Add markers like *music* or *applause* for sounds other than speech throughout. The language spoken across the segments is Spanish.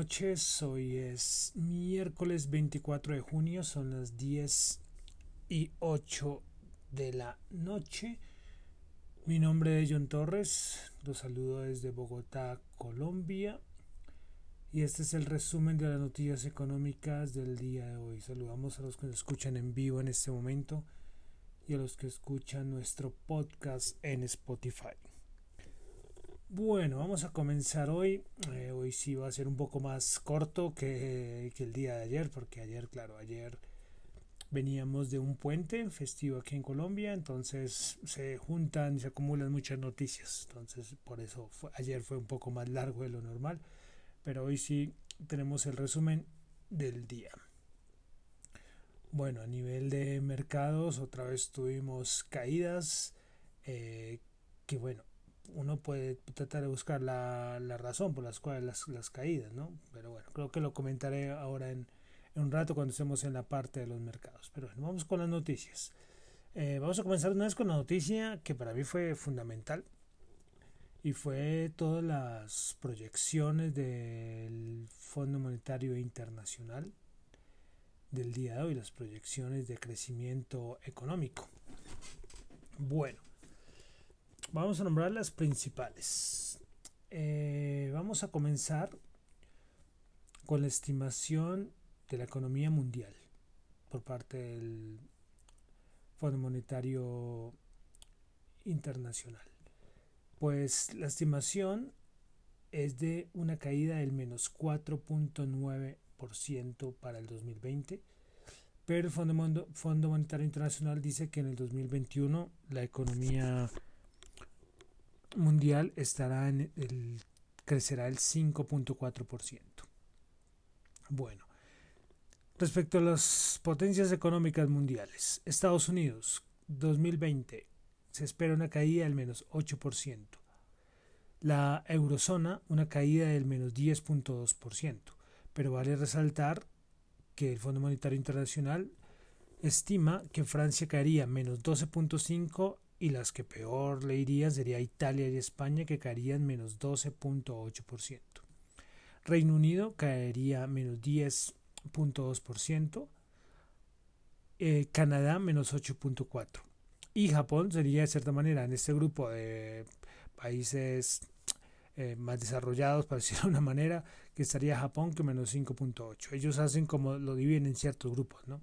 noches. Hoy es miércoles 24 de junio, son las 10 y 8 de la noche. Mi nombre es John Torres, los saludo desde Bogotá, Colombia. Y este es el resumen de las noticias económicas del día de hoy. Saludamos a los que nos escuchan en vivo en este momento y a los que escuchan nuestro podcast en Spotify. Bueno, vamos a comenzar hoy. Eh, hoy sí va a ser un poco más corto que, que, el día de ayer, porque ayer, claro, ayer veníamos de un puente festivo aquí en Colombia, entonces se juntan y se acumulan muchas noticias. Entonces, por eso ayer fue un poco más largo de lo normal, pero hoy sí tenemos el resumen del día. Bueno, a nivel de mercados, otra vez tuvimos caídas, eh, que bueno, uno puede tratar de buscar la, la razón por las cuales las, las, caídas, ¿no? Pero bueno, creo que lo comentaré ahora en, un rato cuando estemos en la parte de los mercados. Pero bueno, vamos con las noticias. Eh, vamos a comenzar una vez con la noticia que para mí fue fundamental y fue todas las proyecciones del Fondo Monetario Internacional del día de hoy, las proyecciones de crecimiento económico. Bueno, Vamos a nombrar las principales. Eh, vamos a comenzar con la estimación de la economía mundial por parte del Fondo Monetario Internacional. Pues la estimación es de una caída del menos 4.9% para el 2020, pero el Fondo, Fondo Monetario Internacional dice que en el 2021 la economía mundial estará en el crecerá el 5.4%. Bueno, respecto a las potencias económicas mundiales, Estados Unidos 2020 se espera una caída del menos 8%. La eurozona una caída del menos 10.2%, pero vale resaltar que el Fondo Monetario Internacional estima que Francia caería menos 12.5 y las que peor le irían sería Italia y España que caerían menos 12.8%. Reino Unido caería menos 10.2%, eh, Canadá menos 8.4%. Y Japón sería de cierta manera en este grupo de países eh, más desarrollados, para *laughs* decirlo de una manera, que estaría Japón que menos 5.8. Ellos hacen como lo dividen en ciertos grupos, ¿no?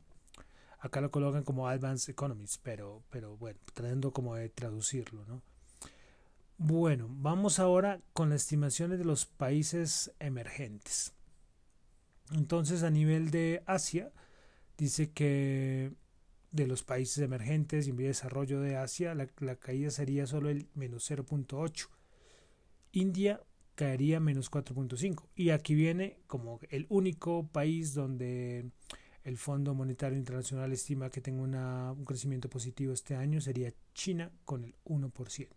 Acá lo colocan como Advanced Economies, pero, pero bueno, tratando como de traducirlo, ¿no? Bueno, vamos ahora con las estimaciones de los países emergentes. Entonces, a nivel de Asia, dice que de los países emergentes y en desarrollo de Asia, la, la caída sería solo el menos 0.8. India caería menos 4.5. Y aquí viene como el único país donde el Fondo Monetario Internacional estima que tenga un crecimiento positivo este año, sería China con el 1%.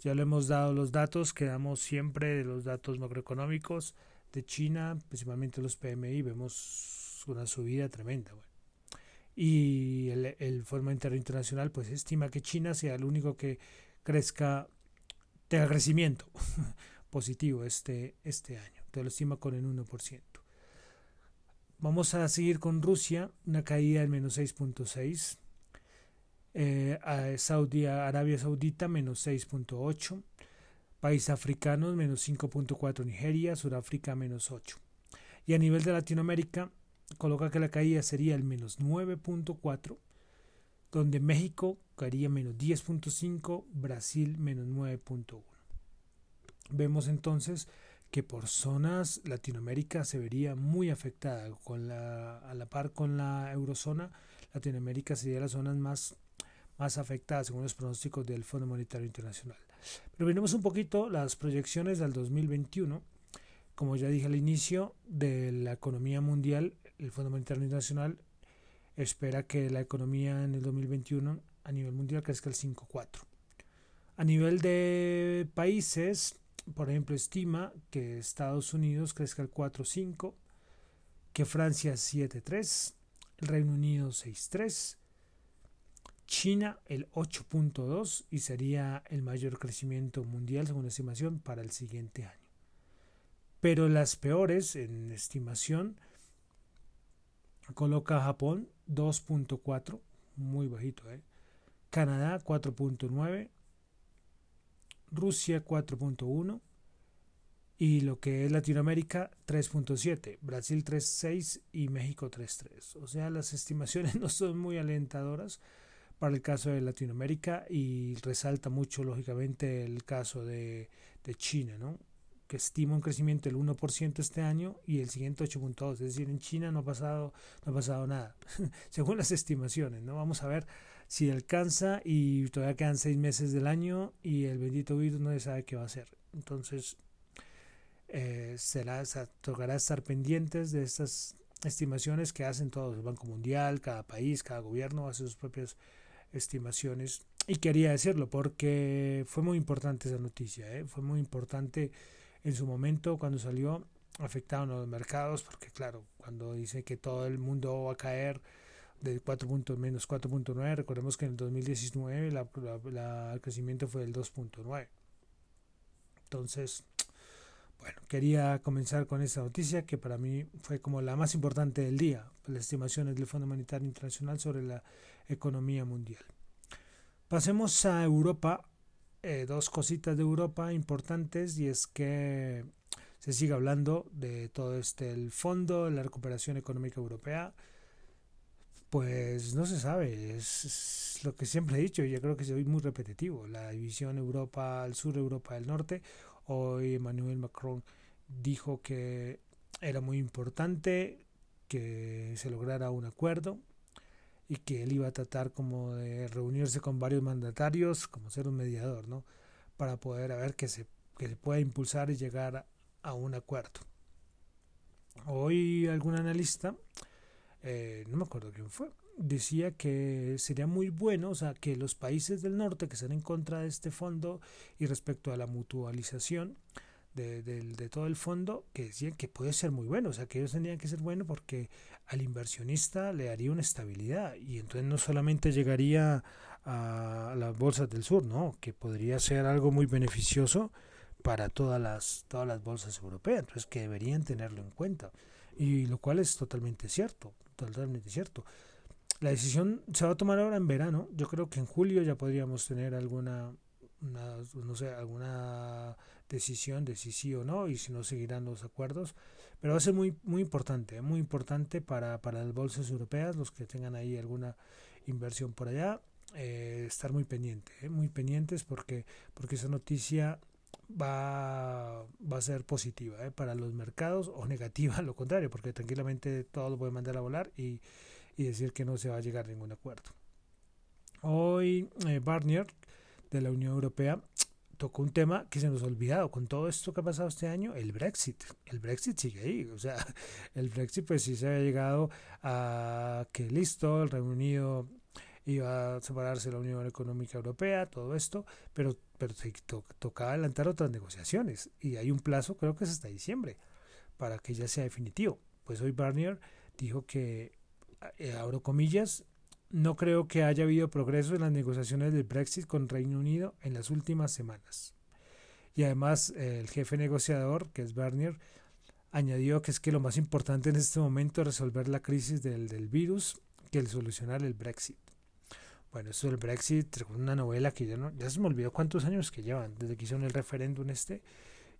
Ya le hemos dado los datos que damos siempre de los datos macroeconómicos de China, principalmente los PMI, vemos una subida tremenda. Y el, el Fondo Monetario Internacional pues estima que China sea el único que crezca, tenga crecimiento *laughs* positivo este, este año. Entonces lo estima con el 1%. Vamos a seguir con Rusia, una caída del menos 6.6. Eh, Saudi, Arabia Saudita, menos 6.8. Países africanos, menos 5.4. Nigeria, Sudáfrica, menos 8. Y a nivel de Latinoamérica, coloca que la caída sería el menos 9.4, donde México caería menos 10.5, Brasil menos 9.1. Vemos entonces que por zonas Latinoamérica se vería muy afectada con la, a la par con la eurozona Latinoamérica sería las zonas más más afectadas según los pronósticos del Fondo Monetario Internacional. Pero miremos un poquito las proyecciones del 2021. Como ya dije al inicio de la economía mundial, el Fondo Monetario Internacional espera que la economía en el 2021 a nivel mundial crezca el 5.4. A nivel de países, por ejemplo, estima que Estados Unidos crezca el 4.5, que Francia 7.3, el Reino Unido 6.3, China el 8.2 y sería el mayor crecimiento mundial según la estimación para el siguiente año. pero las peores en estimación coloca Japón 2.4, muy bajito, ¿eh? Canadá 4.9, Rusia 4.1 y lo que es Latinoamérica 3.7, Brasil 3.6 y México 3.3. O sea, las estimaciones *laughs* no son muy alentadoras para el caso de Latinoamérica y resalta mucho lógicamente el caso de, de China, ¿no? que estima un crecimiento del 1% este año y el siguiente 8.2%. Es decir, en China no ha pasado, no ha pasado nada, *laughs* según las estimaciones. ¿no? Vamos a ver si alcanza y todavía quedan seis meses del año y el bendito virus no se sabe qué va a hacer. Entonces, eh, será, tocará estar pendientes de estas estimaciones que hacen todos, el Banco Mundial, cada país, cada gobierno hace sus propias estimaciones. Y quería decirlo porque fue muy importante esa noticia, ¿eh? fue muy importante en su momento cuando salió afectaron a los mercados porque claro cuando dice que todo el mundo va a caer de 4 puntos menos 4.9 recordemos que en el 2019 la, el crecimiento fue del 2.9 entonces bueno quería comenzar con esta noticia que para mí fue como la más importante del día. Las estimaciones del Fondo Monetario Internacional sobre la economía mundial. Pasemos a Europa. Eh, dos cositas de Europa importantes y es que se sigue hablando de todo este el fondo, la recuperación económica europea. Pues no se sabe, es, lo que siempre he dicho, yo creo que soy muy repetitivo, la división Europa al sur, Europa del norte. Hoy Emmanuel Macron dijo que era muy importante que se lograra un acuerdo y que él iba a tratar como de reunirse con varios mandatarios, como ser un mediador, ¿no? Para poder ver que se, que se pueda impulsar y llegar a, un acuerdo. Hoy algún analista, eh, no me acuerdo quién fue, decía que sería muy bueno, o sea, que los países del norte que están en contra de este fondo y respecto a la mutualización, de, todo el fondo que decían que puede ser muy bueno, o sea que ellos tendrían que ser bueno porque al inversionista le daría una estabilidad y entonces no solamente llegaría a las bolsas del sur, no, que podría ser algo muy beneficioso para todas las todas las bolsas europeas, entonces que deberían tenerlo en cuenta y lo cual es totalmente cierto, totalmente cierto. La decisión se va a tomar ahora en verano, yo creo que en julio ya podríamos tener alguna no sé, alguna decisión de si sí o no y si no seguirán los acuerdos. Pero va a ser muy, muy importante, muy importante para, para las bolsas europeas, los que tengan ahí alguna inversión por allá, eh, estar muy pendiente, eh, muy pendientes porque, porque esa noticia va, va a ser positiva eh, para los mercados o *laughs* negativa, lo contrario, porque tranquilamente todo lo puede mandar a volar y, y decir que no se va a llegar a ningún acuerdo. Hoy Barnier de la Unión Europea tocó un tema que se nos ha olvidado con todo esto que ha pasado este año, el Brexit. El Brexit sigue ahí, o sea, *laughs* el Brexit pues sí se ha llegado a que listo, el Reino Unido iba a separarse de la Unión Económica Europea, todo esto, pero, pero tocaba adelantar otras negociaciones y hay un plazo, creo que es hasta diciembre, para que ya sea definitivo. Pues hoy Barnier dijo que, eh, abro comillas, no creo que haya habido progreso en las negociaciones del Brexit con Reino Unido en las últimas semanas. Y además el jefe negociador, que es Bernier, añadió que es que lo más importante en este momento es resolver la crisis del, del virus que el solucionar el Brexit. Bueno, eso del Brexit, una novela que ya, no, ya se me olvidó cuántos años que llevan, desde que hicieron el referéndum este,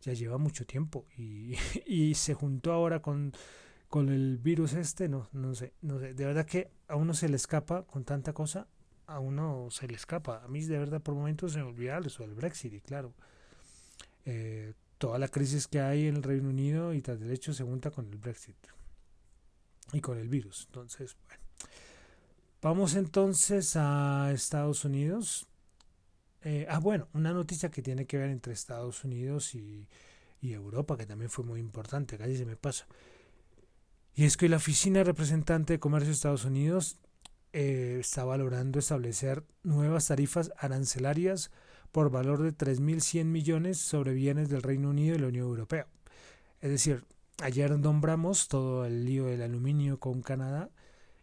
ya lleva mucho tiempo y, *laughs* y se juntó ahora con con el virus este, no, no sé, no sé, de verdad que a uno se le escapa con tanta cosa, a uno se le escapa. A mí de verdad por momentos se me olvida eso del Brexit y claro, eh, toda la crisis que hay en el Reino Unido y tras derecho se junta con el Brexit y con el virus. Entonces, bueno. Vamos entonces a Estados Unidos. Eh, ah, bueno, una noticia que tiene que ver entre Estados Unidos y, y Europa, que también fue muy importante, casi se me pasa. Y es que la Oficina Representante de Comercio de Estados Unidos eh, está valorando establecer nuevas tarifas arancelarias por valor de 3.100 millones sobre bienes del Reino Unido y la Unión Europea. Es decir, ayer nombramos todo el lío del aluminio con Canadá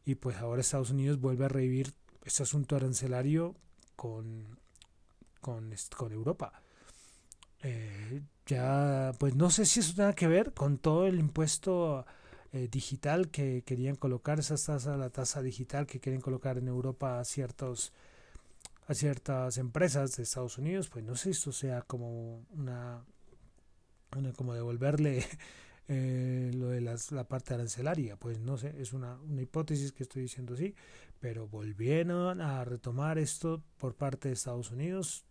y pues ahora Estados Unidos vuelve a revivir este asunto arancelario con, con, con Europa. eh, ya, pues no sé si eso tenga que ver con todo el impuesto eh, digital que querían colocar, esa tasa, la tasa digital que quieren colocar en Europa a ciertos a ciertas empresas de Estados Unidos, pues no sé si esto sea como una, una como devolverle eh, lo de las, la parte arancelaria, pues no sé, es una, una hipótesis que estoy diciendo así, pero volvieron a retomar esto por parte de Estados Unidos,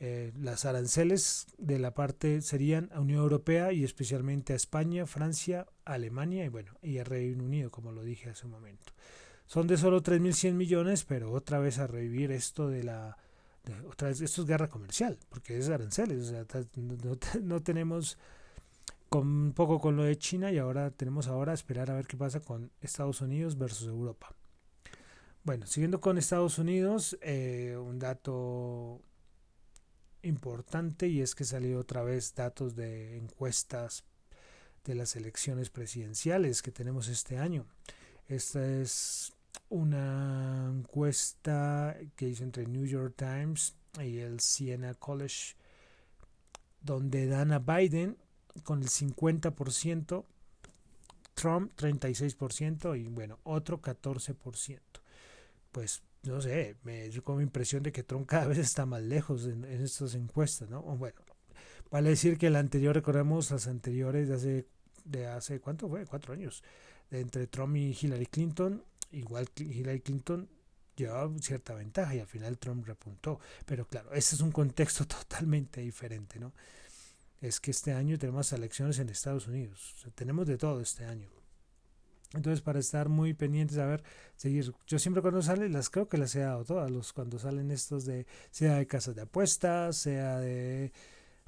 eh, las aranceles de la parte serían a Unión Europea y especialmente a España, Francia, Alemania y bueno, y a Reino Unido, como lo dije hace un momento. Son de solo 3.100 millones, pero otra vez a revivir esto de la... otra vez, esto es guerra comercial, porque es aranceles, o sea, no, no tenemos con un poco con lo de China y ahora tenemos ahora a esperar a ver qué pasa con Estados Unidos versus Europa. Bueno, siguiendo con Estados Unidos, eh, un dato importante y es que salió otra vez datos de encuestas de las elecciones presidenciales que tenemos este año. Esta es una encuesta que hizo entre New York Times y el Siena College donde dan a Biden con el 50%, Trump 36% y bueno, otro 14%. Pues no sé, me dio como impresión de que Trump cada vez está más lejos en, estas encuestas, ¿no? Bueno, vale decir que la anterior, recordemos las anteriores de hace, de hace ¿cuánto fue? Cuatro años, entre Trump y Hillary Clinton, igual Hillary Clinton llevaba cierta ventaja y al final Trump repuntó. Pero claro, ese es un contexto *laughs* totalmente diferente, ¿no? Es que este año tenemos elecciones en Estados Unidos, tenemos de todo este año. Entonces, para estar muy pendientes, a ver, seguir. Yo siempre cuando sale, las creo que las he dado todas, los, cuando salen estos de, sea de casas de apuestas, sea de,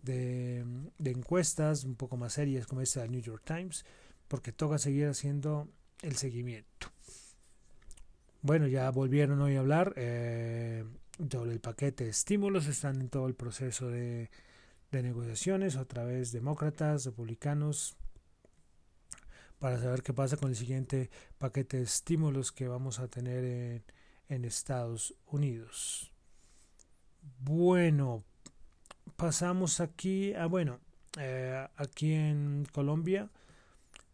de, encuestas un poco más serias, como esta del New York Times, porque toca seguir haciendo el seguimiento. Bueno, ya volvieron hoy a hablar eh, sobre el paquete de estímulos, están en todo el proceso de, de negociaciones, otra vez demócratas, republicanos, para saber qué pasa con el siguiente paquete de estímulos que vamos a tener en, en Estados Unidos. Bueno, pasamos aquí a, bueno, eh, aquí en Colombia,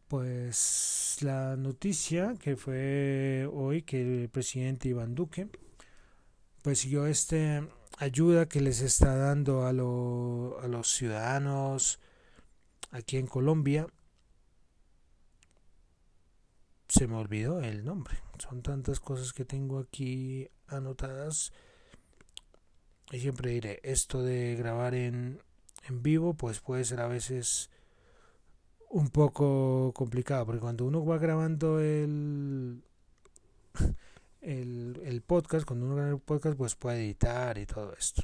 pues la noticia que fue hoy que el presidente Iván Duque, pues siguió este ayuda que les está dando a, a los ciudadanos aquí en Colombia se me olvidó el nombre. Son tantas cosas que tengo aquí anotadas. Y siempre diré, esto de grabar en, en vivo, pues puede ser a veces un poco complicado, porque cuando uno va grabando el, el, el podcast, cuando uno graba el podcast, pues puede editar y todo esto.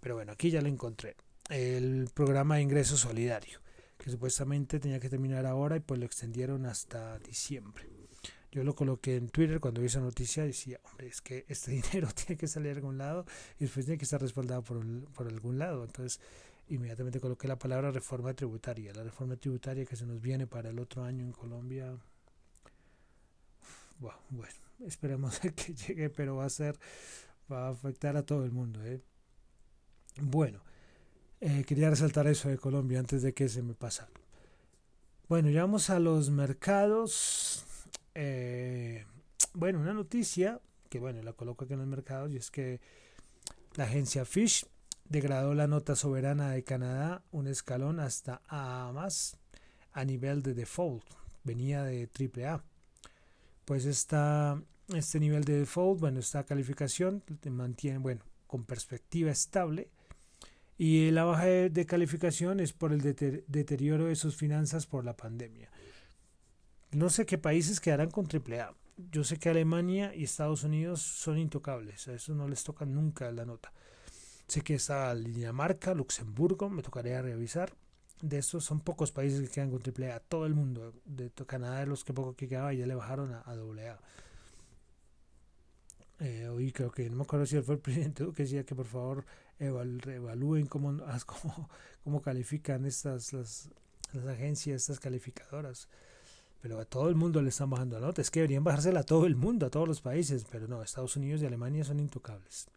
Pero bueno, aquí ya lo encontré. El programa de ingreso solidario que supuestamente tenía que terminar ahora y pues lo extendieron hasta diciembre. Yo lo coloqué en Twitter cuando vi esa noticia decía, hombre, es que este *laughs* dinero tiene que salir de algún lado y después tiene que estar respaldado por, por algún lado. Entonces, inmediatamente coloqué la palabra reforma tributaria. La reforma tributaria que se nos viene para el otro año en Colombia. Bueno esperemos *laughs* que llegue, pero va a ser, va a afectar a todo el mundo. ¿eh? Bueno, eh, quería resaltar eso de Colombia antes de que se me pasara. Bueno, ya vamos a los mercados. Eh, bueno, una noticia que bueno, la coloco aquí en los mercados y es que la agencia Fish degradó la nota soberana de Canadá un escalón hasta A más a nivel de default. Venía de AAA. Pues esta, este nivel de default, bueno, esta calificación mantiene, bueno, con perspectiva estable y la baja de, calificación es por el deterioro de sus finanzas por la pandemia. No sé qué países quedarán con AAA. Yo sé que Alemania y Estados Unidos son intocables, a eso no les toca nunca la nota. Sé que está Dinamarca, Luxemburgo, me tocaría revisar. De estos son pocos países que quedan con AAA. Todo el mundo, de Canadá, de los que poco que quedaba, ya le bajaron a, a AA. Eh, hoy creo que no me acuerdo si fue el *laughs* presidente que decía que por favor evalúen *laughs* cómo, cómo, califican estas las, las, agencias, estas calificadoras. Pero a todo el mundo le están bajando la nota. Es que deberían bajársela a todo el mundo, a todos los países. Pero no, Estados Unidos y Alemania son intocables.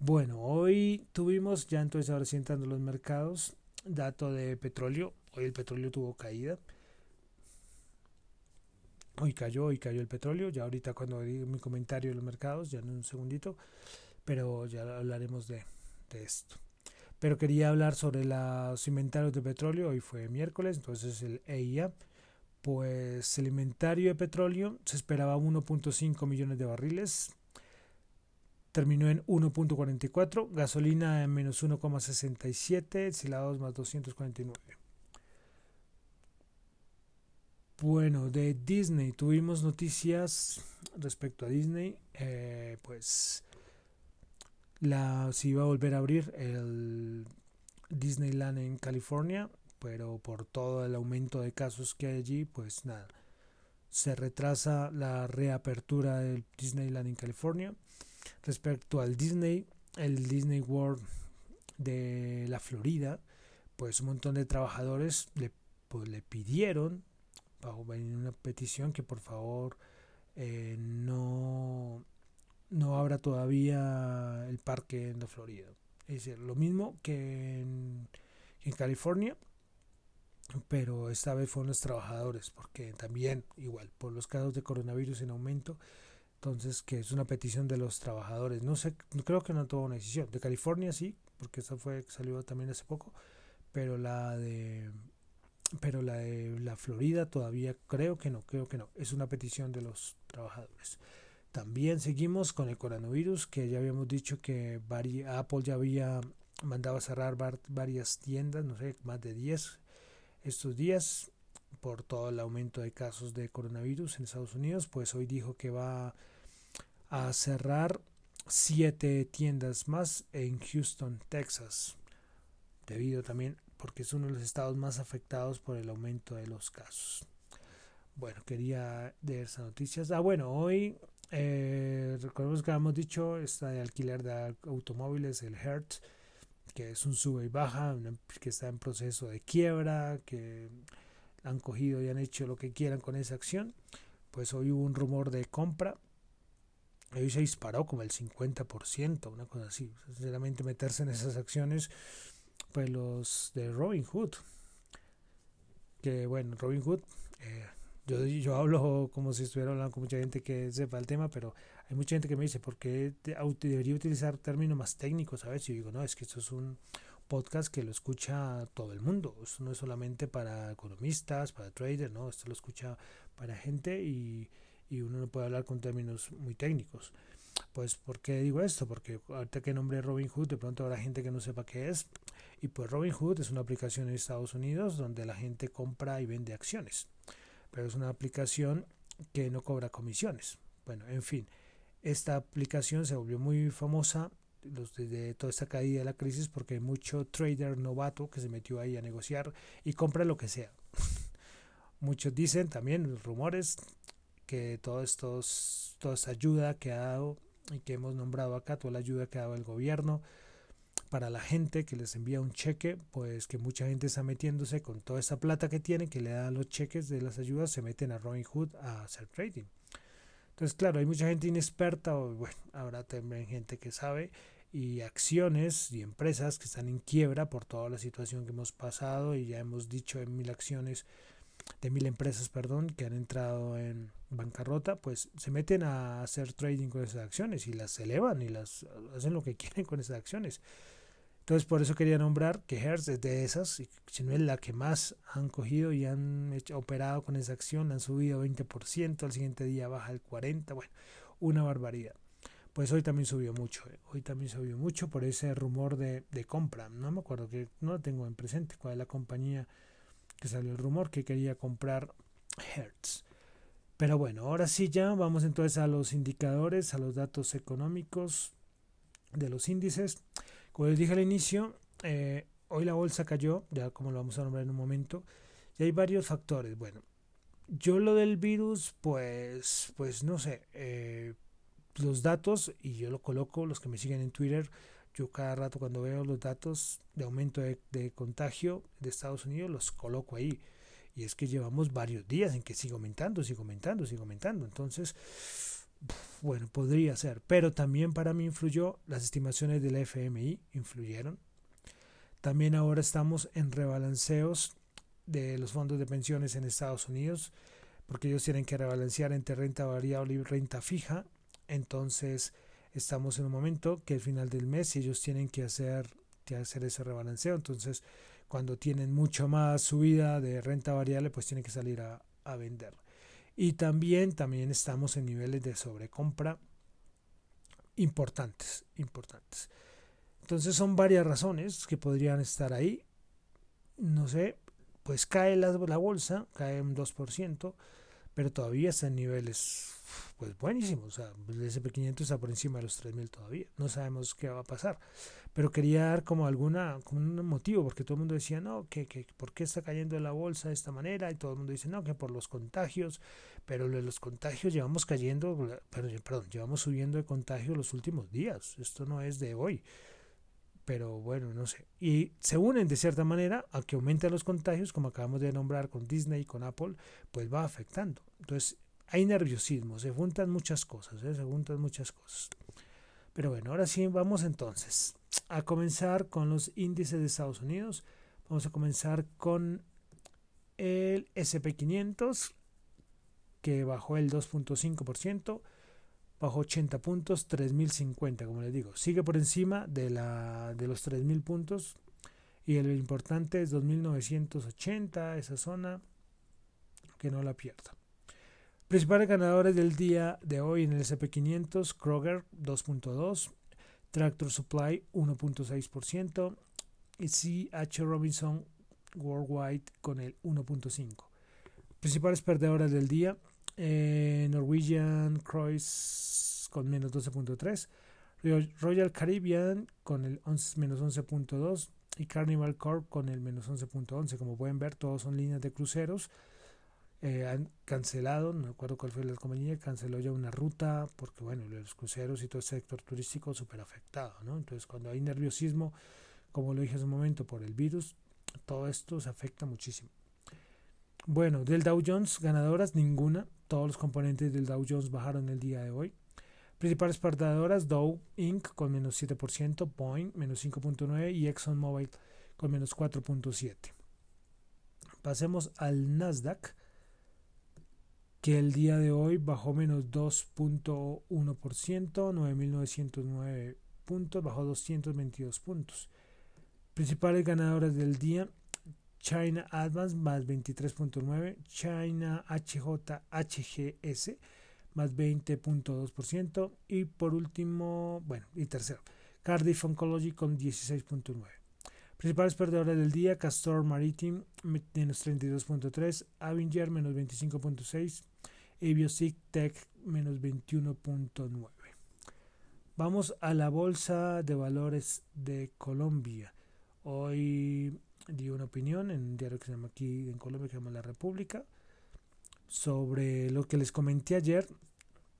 Bueno, hoy tuvimos, ya entonces ahora sí entrando los mercados, dato de petróleo. Hoy el petróleo tuvo caída. Hoy cayó, hoy cayó el petróleo. Ya ahorita cuando diga mi comentario de los mercados, ya en un segundito, pero ya hablaremos de, de esto. Pero quería hablar sobre los inventarios de petróleo. Hoy fue miércoles, entonces el EIA. Pues el inventario de petróleo se esperaba 1.5 millones de barriles. Terminó en 1.44. Gasolina en menos 1.67. Silados más 249. Bueno, de Disney tuvimos noticias respecto a Disney. Eh, pues la se iba a volver a abrir el Disneyland en California, pero por todo el aumento de casos que hay allí, pues nada, se retrasa la reapertura del Disneyland en California. Respecto al Disney, el Disney World de la Florida, pues un montón de trabajadores le, pues, le pidieron una petición que por favor eh, no, no abra todavía el parque en la Florida. Es decir, lo mismo que en, California, pero esta vez fueron los trabajadores, porque también igual por los casos de coronavirus en aumento, entonces que es una petición de los trabajadores. No sé, creo que no tuvo una decisión. De California sí, porque esa fue salió también hace poco, pero la de pero la de la Florida todavía creo que no, creo que no. Es una petición de los trabajadores. También seguimos con el coronavirus, que ya habíamos dicho que Apple ya había mandado a cerrar varias tiendas, no sé, más de 10 estos días por todo el aumento de casos de coronavirus en Estados Unidos, pues hoy dijo que va a cerrar siete tiendas más en Houston, Texas, debido también porque es uno de los estados más afectados por el aumento de los casos. Bueno, quería leer esas noticias. Ah, bueno, hoy eh, recordemos que habíamos dicho está de alquiler de automóviles, el Hertz, que es un sube y baja, que está en proceso de quiebra, que han cogido y han hecho lo que quieran con esa acción. Pues hoy hubo un rumor de compra. Hoy se disparó como el 50%, una cosa así. Sinceramente, meterse en esas acciones pues los de Robin Hood. Que bueno, Robin Hood, eh, yo, yo hablo como si estuviera hablando con mucha gente que sepa el tema, pero hay mucha gente que me dice, ¿por qué debería utilizar términos más técnicos? A ver, si yo digo, no, es que esto es un podcast que lo escucha todo el mundo. Esto no es solamente para economistas, para traders, no, esto lo escucha para gente y, y uno no puede hablar con términos muy técnicos. Pues, ¿por qué digo esto? Porque ahorita que nombre Robin Hood, de pronto habrá gente que no sepa qué es. Y pues Robin Hood es una aplicación en Estados Unidos donde la gente compra y vende acciones. Pero es una aplicación que no cobra comisiones. Bueno, en fin, esta aplicación se volvió muy famosa desde toda esta caída de la crisis porque hay mucho trader novato que se metió ahí a negociar y compra lo que sea. *laughs* Muchos dicen también, rumores, que todo estos, toda esta ayuda que ha dado y que hemos nombrado acá, toda la ayuda que ha dado el gobierno, para la gente que les envía un cheque, pues que mucha gente está metiéndose con toda esa plata que tiene, que le dan los cheques de las ayudas, se meten a Robinhood a hacer trading. Entonces, claro, hay mucha gente inexperta, o bueno, habrá también gente que sabe, y acciones y empresas que están en quiebra por toda la situación que hemos pasado, y ya hemos dicho en mil acciones, de mil empresas, perdón, que han entrado en bancarrota, pues se meten a hacer trading con esas acciones y las elevan y las hacen lo que *laughs* quieren con esas acciones. Entonces por eso quería nombrar que Hertz es de esas, y si no es la que más han cogido y han hecho, operado con esa acción, han subido 20%, al siguiente día baja el 40%, bueno, una barbaridad. Pues hoy también subió mucho, eh. hoy también subió mucho por ese rumor de, de compra. No me acuerdo que no lo tengo en presente cuál es la compañía que salió el rumor que quería comprar Hertz. Pero bueno, ahora sí ya vamos entonces a los indicadores, a los datos económicos de los índices. Como les dije al inicio, eh, hoy la bolsa cayó, ya como lo vamos a nombrar en un momento, y hay varios factores. Bueno, yo lo del virus, pues, pues no sé, eh, los datos, y yo lo coloco, los que me siguen en Twitter, yo cada rato cuando veo los datos de aumento de, de contagio de Estados Unidos, los coloco ahí. Y es que llevamos varios días en que sigue aumentando, sigue aumentando, sigue aumentando. Entonces, bueno, podría ser, pero también para mí influyó, las estimaciones del FMI influyeron. También ahora estamos en rebalanceos de los fondos de pensiones en Estados Unidos, porque ellos tienen que rebalancear entre renta variable y renta fija. Entonces, estamos en un momento que al final del mes ellos tienen que hacer, que hacer ese rebalanceo. Entonces, cuando tienen mucho más subida de renta variable, pues tienen que salir a, a vender. Y también, también estamos en niveles de sobrecompra importantes, importantes. Entonces son varias razones que podrían estar ahí. No sé, pues cae la, la bolsa, cae un 2%, pero todavía está en niveles pues buenísimos. O sea, el SP500 está por encima de los 3.000 todavía. No sabemos qué va a pasar. Pero quería dar como alguna como un motivo, porque todo el mundo decía, no, que, que ¿por qué está cayendo la bolsa de esta manera? Y todo el mundo dice, no, que por los contagios. Pero los contagios llevamos cayendo, perdón, llevamos subiendo de contagios los últimos días. Esto no es de hoy pero bueno, no sé. Y se unen de cierta manera a que aumenten los contagios, como acabamos de nombrar con Disney y con Apple, pues va afectando. Entonces, hay nerviosismo, se juntan muchas cosas, ¿eh? se juntan muchas cosas. Pero bueno, ahora sí vamos entonces a comenzar con los índices de Estados Unidos. Vamos a comenzar con el SP500, que bajó el 2.5%, bajo 80 puntos, 3050, como les digo. Sigue por encima de, la, de los 3000 puntos. Y el importante es 2980, esa zona, que no la pierda. Principales ganadores del día de hoy en el SP500, Kroger 2.2, Tractor Supply 1.6% y CH Robinson Worldwide con el 1.5%. Principales perdedores del día, eh, Norwegian Cruise con menos 12.3%, Royal Caribbean con el menos 11.2% y Carnival Corp con el menos 11.11%. Como pueden ver, todos son líneas de cruceros eh, han cancelado, no recuerdo cuál fue la compañía, canceló ya una ruta porque, bueno, los cruceros y todo el sector turístico súper afectado, ¿no? Entonces, cuando hay nerviosismo, como lo dije hace un momento, por el virus, todo esto se afecta muchísimo. Bueno, del Dow Jones, ganadoras, ninguna. Todos los componentes del Dow Jones bajaron el día de hoy. Principales perdedoras, Dow Inc. con menos 7%, Boeing menos 5.9% y ExxonMobil con menos 4.7%. Pasemos al Nasdaq que el día de hoy bajó menos 2.1%, 9.909 puntos, bajó 222 puntos. Principales ganadoras del día, China Advance más 23.9, China HJHGS más 20.2% y por último, bueno, y tercero, Cardiff Oncology con 16.9. Principales perdedores del día, Castor Maritime menos 32.3, Avinger menos 25.6, Aviosic Tech menos 21.9. Vamos a la Bolsa de Valores de Colombia. Hoy di una opinión en un diario que se llama aquí en Colombia, que se llama La República, sobre lo que les comenté ayer,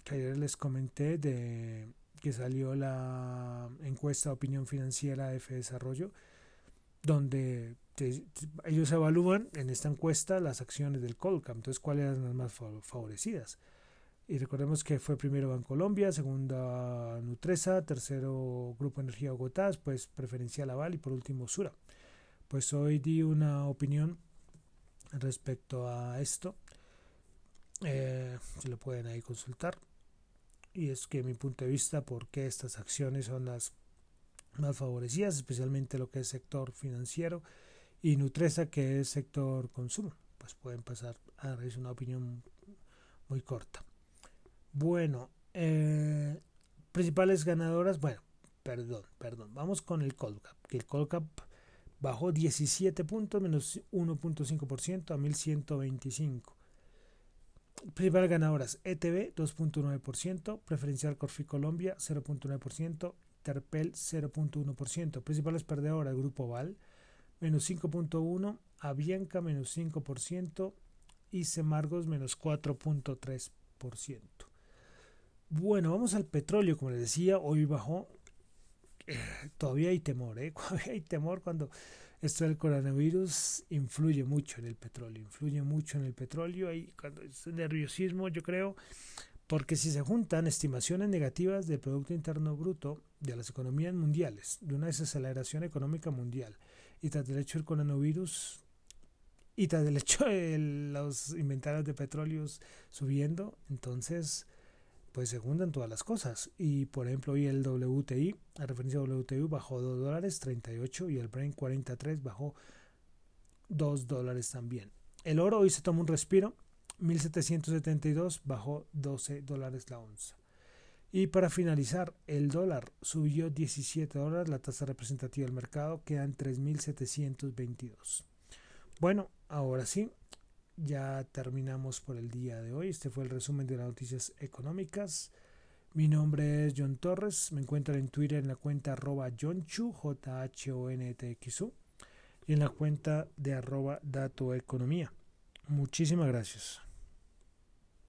que ayer les comenté de que salió la encuesta de opinión financiera de F Desarrollo, donde ellos evalúan en esta encuesta las acciones del Colcam, entonces cuáles eran las más favorecidas. Y recordemos que fue primero Bancolombia, segunda Nutresa, tercero Grupo Energía Bogotá, pues preferencial Aval y por último Sura. Pues hoy di una opinión respecto a esto. Eh, se lo pueden ahí consultar. Y es que mi punto de vista, por qué estas acciones son las más favorecidas, especialmente lo que es sector financiero y Nutresa que es sector consumo. Pues pueden pasar a dar una opinión muy corta. Bueno, eh, principales ganadoras, bueno, perdón, perdón, vamos con el Colcap, que el Colcap bajó 17 puntos, menos 1.5% a 1125. Principales ganadoras, ETB 2.9%, Preferencial Corfi Colombia 0.9%, Terpel 0.1%, principales perdedoras, Grupo Val menos 5.1%, Avianca menos 5% y Semargos menos 4.3%. Bueno, vamos al petróleo, como les decía, hoy bajó. *laughs* Todavía hay temor, ¿eh? *laughs* Hay temor cuando esto del coronavirus influye mucho en el petróleo, influye mucho en el petróleo y cuando es nerviosismo, yo creo, Porque si se juntan estimaciones negativas del Producto Interno Bruto de las economías mundiales, de una desaceleración económica mundial, y tras el hecho del coronavirus, y tras el hecho de los inventarios de petróleos subiendo, entonces pues se juntan todas las cosas. Y por ejemplo, hoy el WTI, la referencia WTI bajó 2 dólares 38 y el Brent 43 bajó 2 dólares también. El oro hoy se toma un respiro 1772 bajó 12 dólares la onza. Y para finalizar, el dólar subió 17 dólares, la tasa representativa del mercado queda en 3.722. Bueno, ahora sí, ya terminamos por el día de hoy. Este fue el resumen de las noticias económicas. Mi nombre es John Torres, me encuentro en Twitter en la cuenta arroba Chu, J H O N T X U, y en la cuenta de arroba Dato Economía. Muchísimas gracias.